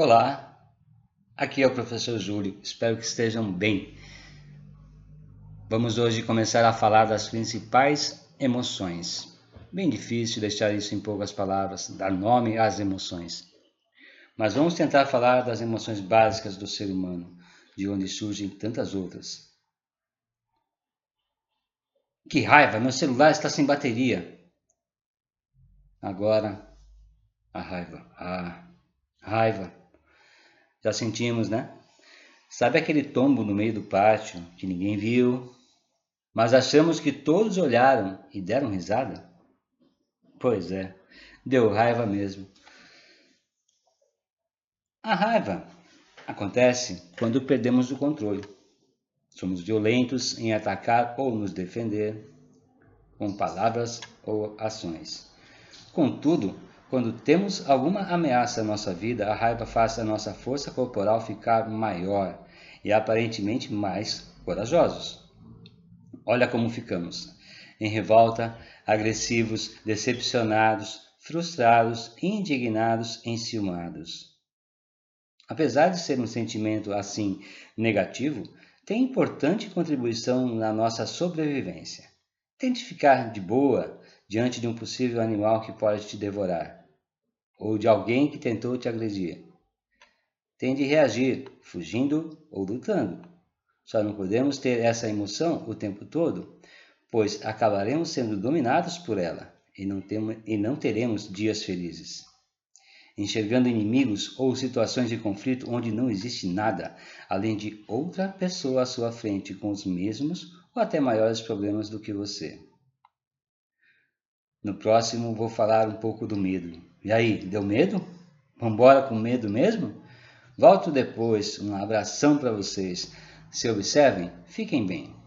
Olá, aqui é o professor Júlio, espero que estejam bem. Vamos hoje começar a falar das principais emoções. Bem difícil deixar isso em poucas palavras, dar nome às emoções. Mas vamos tentar falar das emoções básicas do ser humano, de onde surgem tantas outras. Que raiva, meu celular está sem bateria. Agora, a raiva. Ah, raiva. Já sentimos, né? Sabe aquele tombo no meio do pátio que ninguém viu, mas achamos que todos olharam e deram risada? Pois é, deu raiva mesmo. A raiva acontece quando perdemos o controle. Somos violentos em atacar ou nos defender com palavras ou ações. Contudo, quando temos alguma ameaça à nossa vida, a raiva faz a nossa força corporal ficar maior e aparentemente mais corajosos. Olha como ficamos: em revolta, agressivos, decepcionados, frustrados, indignados, enciumados. Apesar de ser um sentimento assim negativo, tem importante contribuição na nossa sobrevivência. Tente ficar de boa diante de um possível animal que pode te devorar ou de alguém que tentou te agredir. Tem de reagir, fugindo ou lutando. Só não podemos ter essa emoção o tempo todo, pois acabaremos sendo dominados por ela e não, temos, e não teremos dias felizes. Enxergando inimigos ou situações de conflito onde não existe nada, além de outra pessoa à sua frente com os mesmos ou até maiores problemas do que você. No próximo vou falar um pouco do medo. E aí, deu medo? Vambora com medo mesmo? Volto depois. Um abração para vocês. Se observem, fiquem bem.